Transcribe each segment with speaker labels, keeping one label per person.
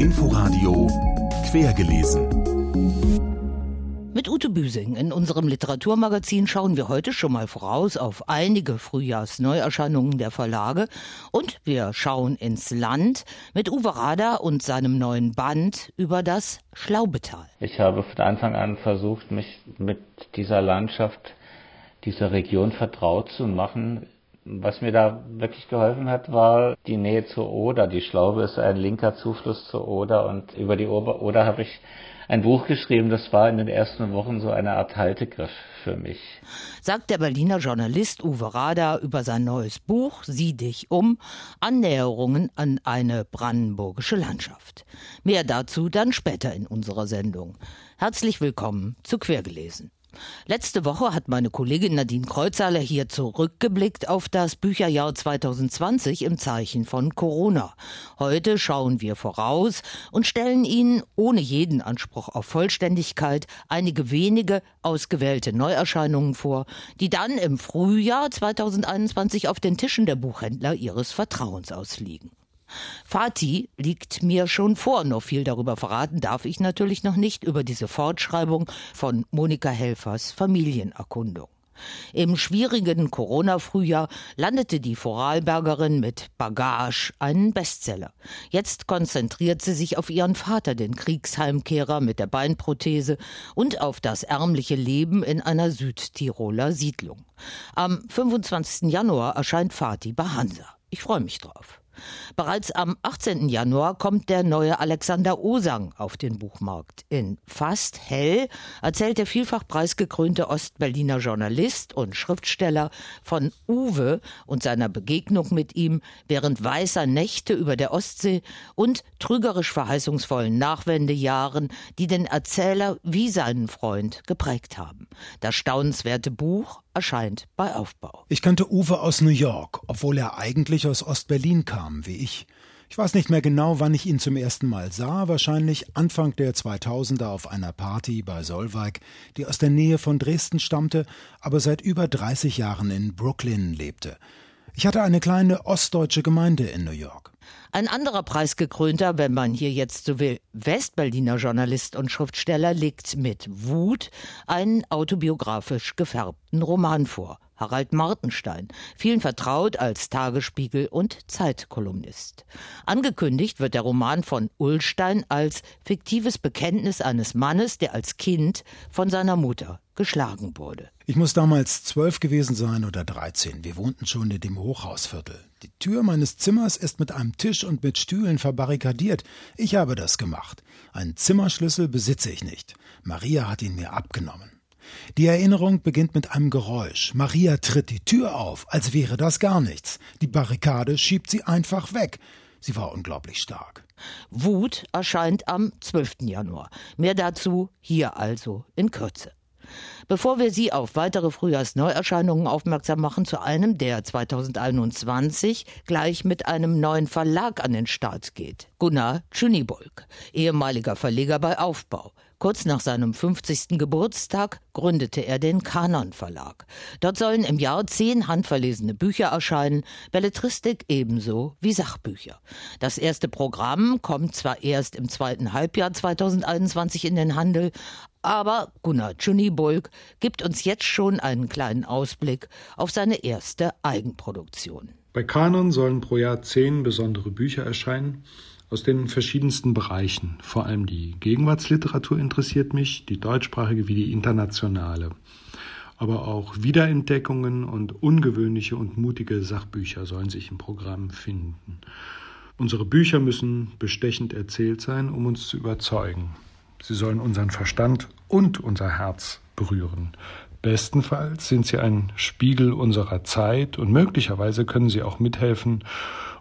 Speaker 1: Inforadio Quergelesen.
Speaker 2: Mit Ute Büsing in unserem Literaturmagazin schauen wir heute schon mal voraus auf einige Frühjahrsneuerscheinungen der Verlage und wir schauen ins Land mit Uwe Rader und seinem neuen Band über das Schlaubetal.
Speaker 3: Ich habe von Anfang an versucht, mich mit dieser Landschaft, dieser Region vertraut zu machen. Was mir da wirklich geholfen hat, war die Nähe zur Oder. Die Schlaube ist ein linker Zufluss zur Oder und über die Oder habe ich ein Buch geschrieben, das war in den ersten Wochen so eine Art Haltegriff für mich.
Speaker 2: Sagt der Berliner Journalist Uwe Rader über sein neues Buch Sieh dich um, Annäherungen an eine brandenburgische Landschaft. Mehr dazu dann später in unserer Sendung. Herzlich willkommen zu Quergelesen. Letzte Woche hat meine Kollegin Nadine Kreuzhaler hier zurückgeblickt auf das Bücherjahr 2020 im Zeichen von Corona. Heute schauen wir voraus und stellen Ihnen ohne jeden Anspruch auf Vollständigkeit einige wenige ausgewählte Neuerscheinungen vor, die dann im Frühjahr 2021 auf den Tischen der Buchhändler Ihres Vertrauens ausliegen. Fatih liegt mir schon vor. Noch viel darüber verraten darf ich natürlich noch nicht über diese Fortschreibung von Monika Helfers Familienerkundung. Im schwierigen Corona-Frühjahr landete die Vorarlbergerin mit Bagage einen Bestseller. Jetzt konzentriert sie sich auf ihren Vater, den Kriegsheimkehrer mit der Beinprothese, und auf das ärmliche Leben in einer Südtiroler Siedlung. Am 25. Januar erscheint Fatih bei Hansa. Ich freue mich drauf. Bereits am 18. Januar kommt der neue Alexander Osang auf den Buchmarkt. In Fast hell erzählt der vielfach preisgekrönte Ostberliner Journalist und Schriftsteller von Uwe und seiner Begegnung mit ihm während weißer Nächte über der Ostsee und trügerisch verheißungsvollen Nachwendejahren, die den Erzähler wie seinen Freund geprägt haben. Das staunenswerte Buch erscheint bei Aufbau.
Speaker 4: Ich kannte Uwe aus New York, obwohl er eigentlich aus Ostberlin kam, wie ich. Ich weiß nicht mehr genau, wann ich ihn zum ersten Mal sah, wahrscheinlich Anfang der 2000er auf einer Party bei Solveig, die aus der Nähe von Dresden stammte, aber seit über 30 Jahren in Brooklyn lebte. Ich hatte eine kleine ostdeutsche Gemeinde in New York.
Speaker 2: Ein anderer preisgekrönter, wenn man hier jetzt so will, Westberliner Journalist und Schriftsteller legt mit Wut einen autobiografisch gefärbten Roman vor. Harald Martenstein, vielen vertraut als Tagesspiegel- und Zeitkolumnist. Angekündigt wird der Roman von Ullstein als fiktives Bekenntnis eines Mannes, der als Kind von seiner Mutter geschlagen wurde.
Speaker 4: Ich muss damals zwölf gewesen sein oder dreizehn. Wir wohnten schon in dem Hochhausviertel. Die Tür meines Zimmers ist mit einem Tisch und mit Stühlen verbarrikadiert. Ich habe das gemacht. Einen Zimmerschlüssel besitze ich nicht. Maria hat ihn mir abgenommen. Die Erinnerung beginnt mit einem Geräusch. Maria tritt die Tür auf, als wäre das gar nichts. Die Barrikade schiebt sie einfach weg. Sie war unglaublich stark.
Speaker 2: Wut erscheint am 12. Januar. Mehr dazu hier also in Kürze. Bevor wir Sie auf weitere Frühjahrsneuerscheinungen aufmerksam machen, zu einem, der 2021 gleich mit einem neuen Verlag an den Start geht. Gunnar Tschünibolk, ehemaliger Verleger bei Aufbau. Kurz nach seinem 50. Geburtstag gründete er den Kanon Verlag. Dort sollen im Jahr zehn handverlesene Bücher erscheinen, Belletristik ebenso wie Sachbücher. Das erste Programm kommt zwar erst im zweiten Halbjahr 2021 in den Handel, aber Gunnar Tschunibulk gibt uns jetzt schon einen kleinen Ausblick auf seine erste Eigenproduktion.
Speaker 5: Bei Kanon sollen pro Jahr zehn besondere Bücher erscheinen aus den verschiedensten Bereichen. Vor allem die Gegenwartsliteratur interessiert mich, die deutschsprachige wie die internationale. Aber auch Wiederentdeckungen und ungewöhnliche und mutige Sachbücher sollen sich im Programm finden. Unsere Bücher müssen bestechend erzählt sein, um uns zu überzeugen. Sie sollen unseren Verstand und unser Herz berühren. Bestenfalls sind sie ein Spiegel unserer Zeit und möglicherweise können sie auch mithelfen,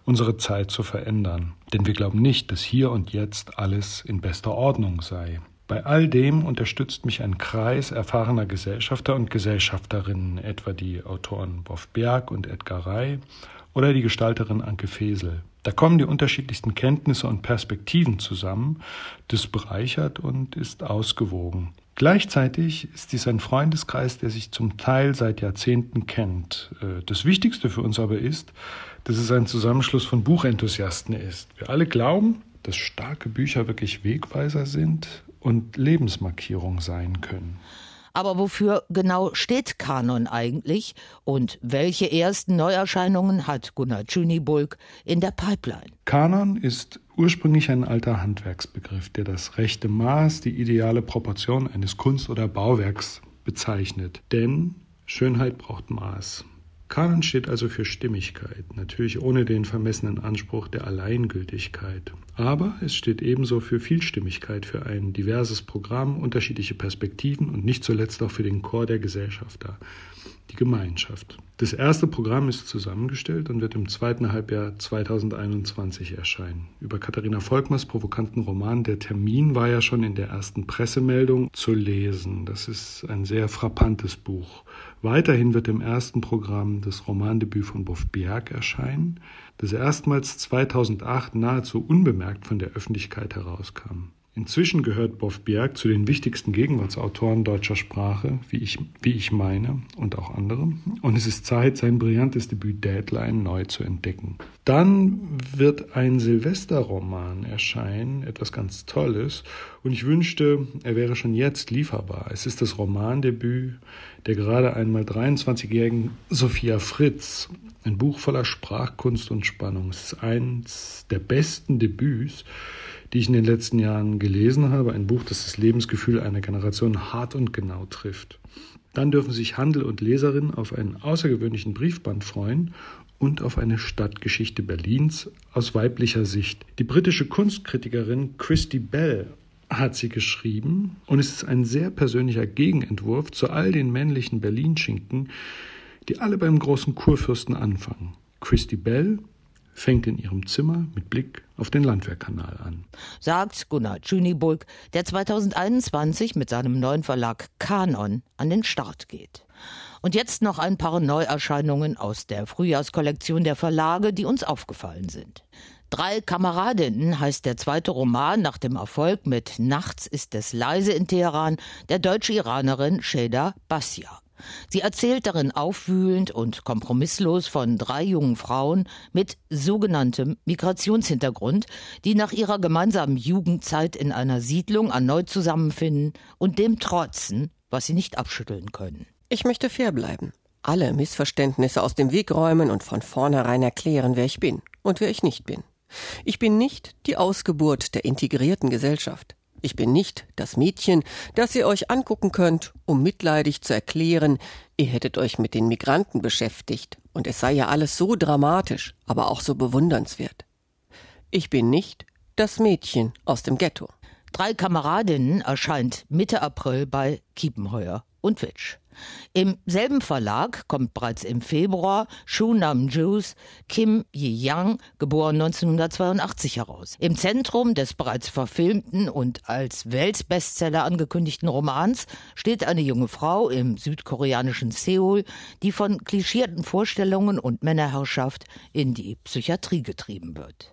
Speaker 5: unsere Zeit zu verändern. Denn wir glauben nicht, dass hier und jetzt alles in bester Ordnung sei. Bei all dem unterstützt mich ein Kreis erfahrener Gesellschafter und Gesellschafterinnen, etwa die Autoren Wolf Berg und Edgar Rey oder die Gestalterin Anke Fesel. Da kommen die unterschiedlichsten Kenntnisse und Perspektiven zusammen, das bereichert und ist ausgewogen. Gleichzeitig ist dies ein Freundeskreis, der sich zum Teil seit Jahrzehnten kennt. Äh, das Wichtigste für uns aber ist, dass es ein Zusammenschluss von Buchenthusiasten ist. Wir alle glauben, dass starke Bücher wirklich Wegweiser sind und Lebensmarkierung sein können.
Speaker 2: Aber wofür genau steht Kanon eigentlich und welche ersten Neuerscheinungen hat Gunnar Tschünibulk in der Pipeline?
Speaker 5: Kanon ist ursprünglich ein alter Handwerksbegriff, der das rechte Maß, die ideale Proportion eines Kunst- oder Bauwerks bezeichnet. Denn Schönheit braucht Maß. Kanon steht also für Stimmigkeit, natürlich ohne den vermessenen Anspruch der Alleingültigkeit. Aber es steht ebenso für Vielstimmigkeit, für ein diverses Programm, unterschiedliche Perspektiven und nicht zuletzt auch für den Chor der Gesellschaft da, die Gemeinschaft. Das erste Programm ist zusammengestellt und wird im zweiten Halbjahr 2021 erscheinen. Über Katharina Volkmers provokanten Roman Der Termin war ja schon in der ersten Pressemeldung zu lesen. Das ist ein sehr frappantes Buch. Weiterhin wird im ersten Programm das Romandebüt von Boff Bjerg erscheinen, das erstmals 2008 nahezu unbemerkt von der Öffentlichkeit herauskam. Inzwischen gehört Boff Bjerg zu den wichtigsten Gegenwartsautoren deutscher Sprache, wie ich, wie ich meine, und auch andere. Und es ist Zeit, sein brillantes Debüt Deadline neu zu entdecken. Dann wird ein Silvesterroman erscheinen, etwas ganz Tolles. Und ich wünschte, er wäre schon jetzt lieferbar. Es ist das Romandebüt der gerade einmal 23-jährigen Sophia Fritz. Ein Buch voller Sprachkunst und Spannung. Es ist eins der besten Debüts, die ich in den letzten Jahren gelesen habe. Ein Buch, das das Lebensgefühl einer Generation hart und genau trifft. Dann dürfen sich Handel und Leserinnen auf einen außergewöhnlichen Briefband freuen und auf eine Stadtgeschichte Berlins aus weiblicher Sicht. Die britische Kunstkritikerin Christy Bell hat sie geschrieben und es ist ein sehr persönlicher Gegenentwurf zu all den männlichen Berlin-Schinken, die alle beim großen Kurfürsten anfangen. Christy Bell fängt in ihrem Zimmer mit Blick auf den Landwehrkanal an.
Speaker 2: Sagt Gunnar Tschünibulk, der 2021 mit seinem neuen Verlag Kanon an den Start geht. Und jetzt noch ein paar Neuerscheinungen aus der Frühjahrskollektion der Verlage, die uns aufgefallen sind. Drei Kameradinnen heißt der zweite Roman nach dem Erfolg mit Nachts ist es leise in Teheran der deutsche-Iranerin Sheda Bassia. Sie erzählt darin aufwühlend und kompromisslos von drei jungen Frauen mit sogenanntem Migrationshintergrund, die nach ihrer gemeinsamen Jugendzeit in einer Siedlung erneut zusammenfinden und dem trotzen, was sie nicht abschütteln können.
Speaker 6: Ich möchte fair bleiben, alle Missverständnisse aus dem Weg räumen und von vornherein erklären, wer ich bin und wer ich nicht bin. Ich bin nicht die Ausgeburt der integrierten Gesellschaft. Ich bin nicht das Mädchen, das ihr euch angucken könnt, um mitleidig zu erklären, ihr hättet euch mit den Migranten beschäftigt und es sei ja alles so dramatisch, aber auch so bewundernswert. Ich bin nicht das Mädchen aus dem Ghetto.
Speaker 2: Drei Kameradinnen erscheint Mitte April bei Kiepenheuer und Witsch. Im selben Verlag kommt bereits im Februar Shu Nam Ju's Kim Yi-Yang, geboren 1982, heraus. Im Zentrum des bereits verfilmten und als Weltbestseller angekündigten Romans steht eine junge Frau im südkoreanischen Seoul, die von klischierten Vorstellungen und Männerherrschaft in die Psychiatrie getrieben wird.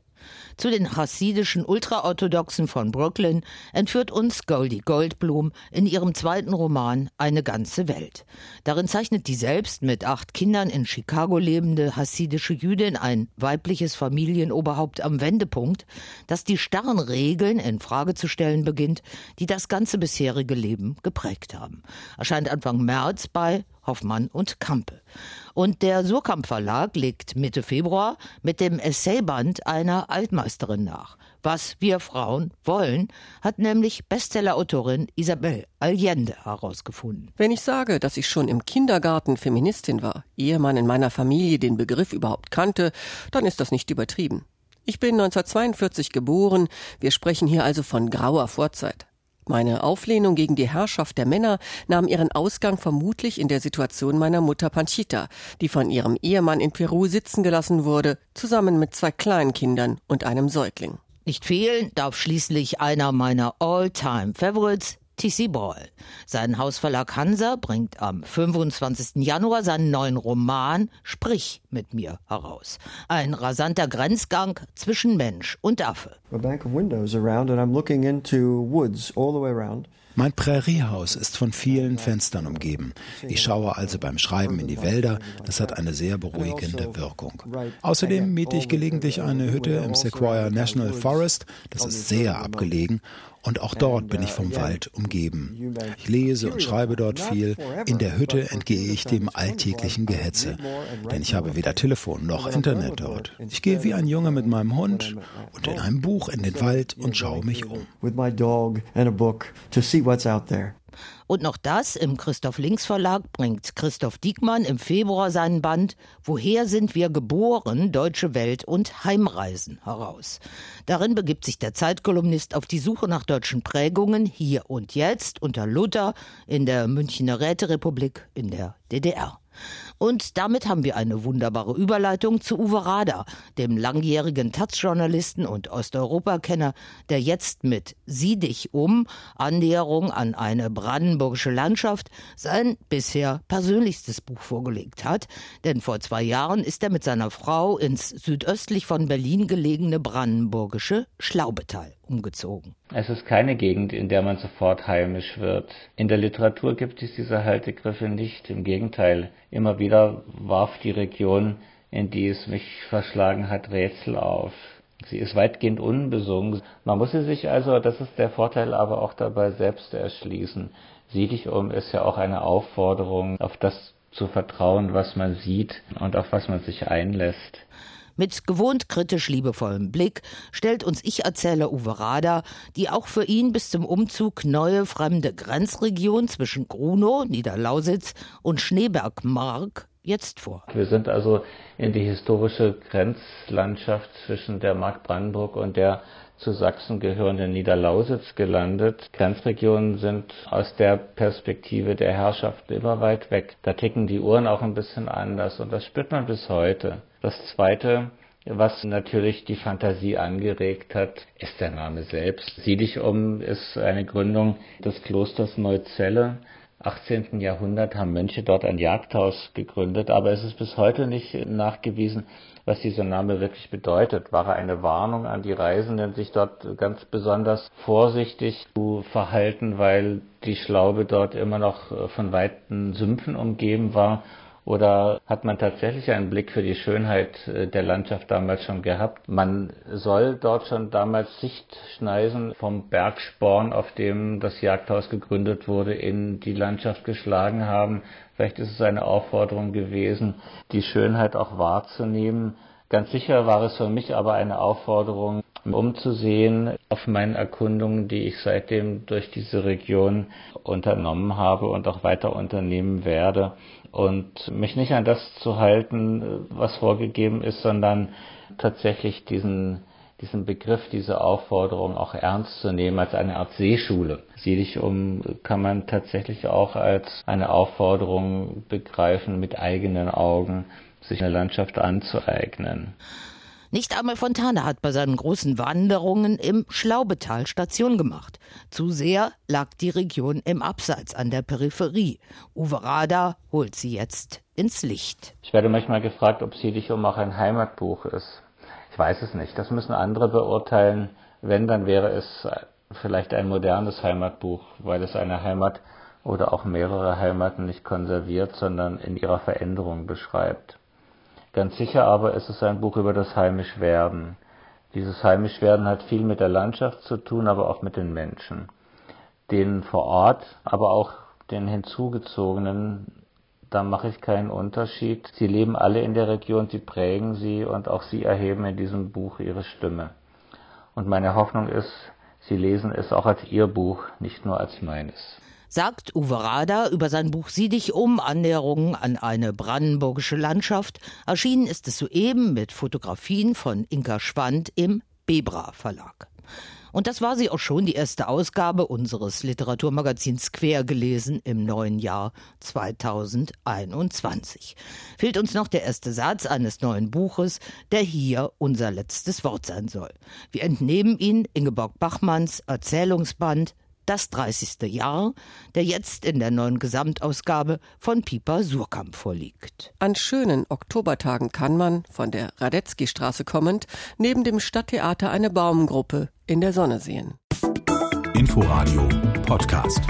Speaker 2: Zu den chassidischen Ultraorthodoxen von Brooklyn entführt uns Goldie Goldblum in ihrem zweiten Roman Eine ganze Welt. Darin zeichnet die selbst mit acht Kindern in Chicago lebende hassidische Jüdin ein weibliches Familienoberhaupt am Wendepunkt, das die starren Regeln in Frage zu stellen beginnt, die das ganze bisherige Leben geprägt haben. Erscheint Anfang März bei Hoffmann und Kampe. Und der Surkamp Verlag legt Mitte Februar mit dem Essayband einer Altmeisterin nach. Was wir Frauen wollen, hat nämlich Bestsellerautorin Isabel Allende herausgefunden.
Speaker 6: Wenn ich sage, dass ich schon im Kindergarten Feministin war, ehe man in meiner Familie den Begriff überhaupt kannte, dann ist das nicht übertrieben. Ich bin 1942 geboren, wir sprechen hier also von grauer Vorzeit. Meine Auflehnung gegen die Herrschaft der Männer nahm ihren Ausgang vermutlich in der Situation meiner Mutter Panchita, die von ihrem Ehemann in Peru sitzen gelassen wurde, zusammen mit zwei Kleinkindern und einem Säugling.
Speaker 2: Nicht fehlen darf schließlich einer meiner All-Time-Favorites, T.C. Boyle. Sein Hausverlag Hansa bringt am 25. Januar seinen neuen Roman Sprich mit mir heraus. Ein rasanter Grenzgang zwischen Mensch und Affe.
Speaker 7: A bank of windows around and I'm looking into woods all the way around.
Speaker 4: Mein Präriehaus ist von vielen Fenstern umgeben. Ich schaue also beim Schreiben in die Wälder. Das hat eine sehr beruhigende Wirkung. Außerdem miete ich gelegentlich eine Hütte im Sequoia National Forest. Das ist sehr abgelegen und auch dort bin ich vom Wald umgeben. Ich lese und schreibe dort viel. In der Hütte entgehe ich dem alltäglichen Gehetze, denn ich habe weder Telefon noch Internet dort. Ich gehe wie ein Junge mit meinem Hund und in einem Buch in den Wald und schaue mich um.
Speaker 2: Und noch das im Christoph Links Verlag bringt Christoph Diekmann im Februar seinen Band Woher sind wir geboren? Deutsche Welt und Heimreisen heraus. Darin begibt sich der Zeitkolumnist auf die Suche nach deutschen Prägungen hier und jetzt unter Luther in der Münchner Räterepublik in der DDR. Und damit haben wir eine wunderbare Überleitung zu Uwe Rader, dem langjährigen Taz-Journalisten und Osteuropakenner, der jetzt mit Sieh dich um, Annäherung an eine brandenburgische Landschaft, sein bisher persönlichstes Buch vorgelegt hat. Denn vor zwei Jahren ist er mit seiner Frau ins südöstlich von Berlin gelegene brandenburgische Schlaubetal umgezogen.
Speaker 3: Es ist keine Gegend, in der man sofort heimisch wird. In der Literatur gibt es diese Haltegriffe nicht. Im Gegenteil, immer wieder warf die Region, in die es mich verschlagen hat, Rätsel auf. Sie ist weitgehend unbesungen. Man muss sie sich also, das ist der Vorteil, aber auch dabei selbst erschließen. Sieh dich um ist ja auch eine Aufforderung, auf das zu vertrauen, was man sieht und auf was man sich einlässt.
Speaker 2: Mit gewohnt kritisch liebevollem Blick stellt uns Ich-Erzähler Uwe Rader die auch für ihn bis zum Umzug neue fremde Grenzregion zwischen Grunow, Niederlausitz und Schneebergmark jetzt vor.
Speaker 3: Wir sind also in die historische Grenzlandschaft zwischen der Mark Brandenburg und der zu Sachsen gehörenden Niederlausitz gelandet. Grenzregionen sind aus der Perspektive der Herrschaft immer weit weg. Da ticken die Uhren auch ein bisschen anders und das spürt man bis heute. Das Zweite, was natürlich die Fantasie angeregt hat, ist der Name selbst. Sieh dich um ist eine Gründung des Klosters Neuzelle. 18. Jahrhundert haben Mönche dort ein Jagdhaus gegründet, aber es ist bis heute nicht nachgewiesen, was dieser Name wirklich bedeutet. War er eine Warnung an die Reisenden, sich dort ganz besonders vorsichtig zu verhalten, weil die Schlaube dort immer noch von weiten Sümpfen umgeben war oder hat man tatsächlich einen Blick für die Schönheit äh, der Landschaft damals schon gehabt? Man soll dort schon damals Sichtschneisen vom Bergsporn, auf dem das Jagdhaus gegründet wurde, in die Landschaft geschlagen haben. Vielleicht ist es eine Aufforderung gewesen, die Schönheit auch wahrzunehmen. Ganz sicher war es für mich aber eine Aufforderung, umzusehen auf meinen Erkundungen, die ich seitdem durch diese Region unternommen habe und auch weiter unternehmen werde und mich nicht an das zu halten, was vorgegeben ist, sondern tatsächlich diesen diesen Begriff, diese Aufforderung auch ernst zu nehmen als eine Art Seeschule. Sieh dich um kann man tatsächlich auch als eine Aufforderung begreifen, mit eigenen Augen sich eine Landschaft anzueignen.
Speaker 2: Nicht einmal Fontane hat bei seinen großen Wanderungen im Schlaubetal Station gemacht. Zu sehr lag die Region im Abseits an der Peripherie. Uwe Rada holt sie jetzt ins Licht.
Speaker 3: Ich werde manchmal gefragt, ob sie dich um auch ein Heimatbuch ist. Ich weiß es nicht. Das müssen andere beurteilen. Wenn, dann wäre es vielleicht ein modernes Heimatbuch, weil es eine Heimat oder auch mehrere Heimaten nicht konserviert, sondern in ihrer Veränderung beschreibt. Ganz sicher aber ist es ein Buch über das Heimischwerden. Dieses Heimischwerden hat viel mit der Landschaft zu tun, aber auch mit den Menschen. Den vor Ort, aber auch den hinzugezogenen, da mache ich keinen Unterschied. Sie leben alle in der Region, sie prägen sie und auch sie erheben in diesem Buch ihre Stimme. Und meine Hoffnung ist, Sie lesen es auch als Ihr Buch, nicht nur als meines
Speaker 2: sagt Uwe Rader über sein Buch Sieh dich um, Annäherungen an eine brandenburgische Landschaft. Erschienen ist es soeben mit Fotografien von Inka Schwand im Bebra Verlag. Und das war sie auch schon, die erste Ausgabe unseres Literaturmagazins Quer gelesen im neuen Jahr 2021. Fehlt uns noch der erste Satz eines neuen Buches, der hier unser letztes Wort sein soll. Wir entnehmen ihn Ingeborg Bachmanns Erzählungsband das 30. Jahr, der jetzt in der neuen Gesamtausgabe von Piper Surkamp vorliegt.
Speaker 6: An schönen Oktobertagen kann man, von der Radetzky-Straße kommend, neben dem Stadttheater eine Baumgruppe in der Sonne sehen.
Speaker 1: Inforadio Podcast.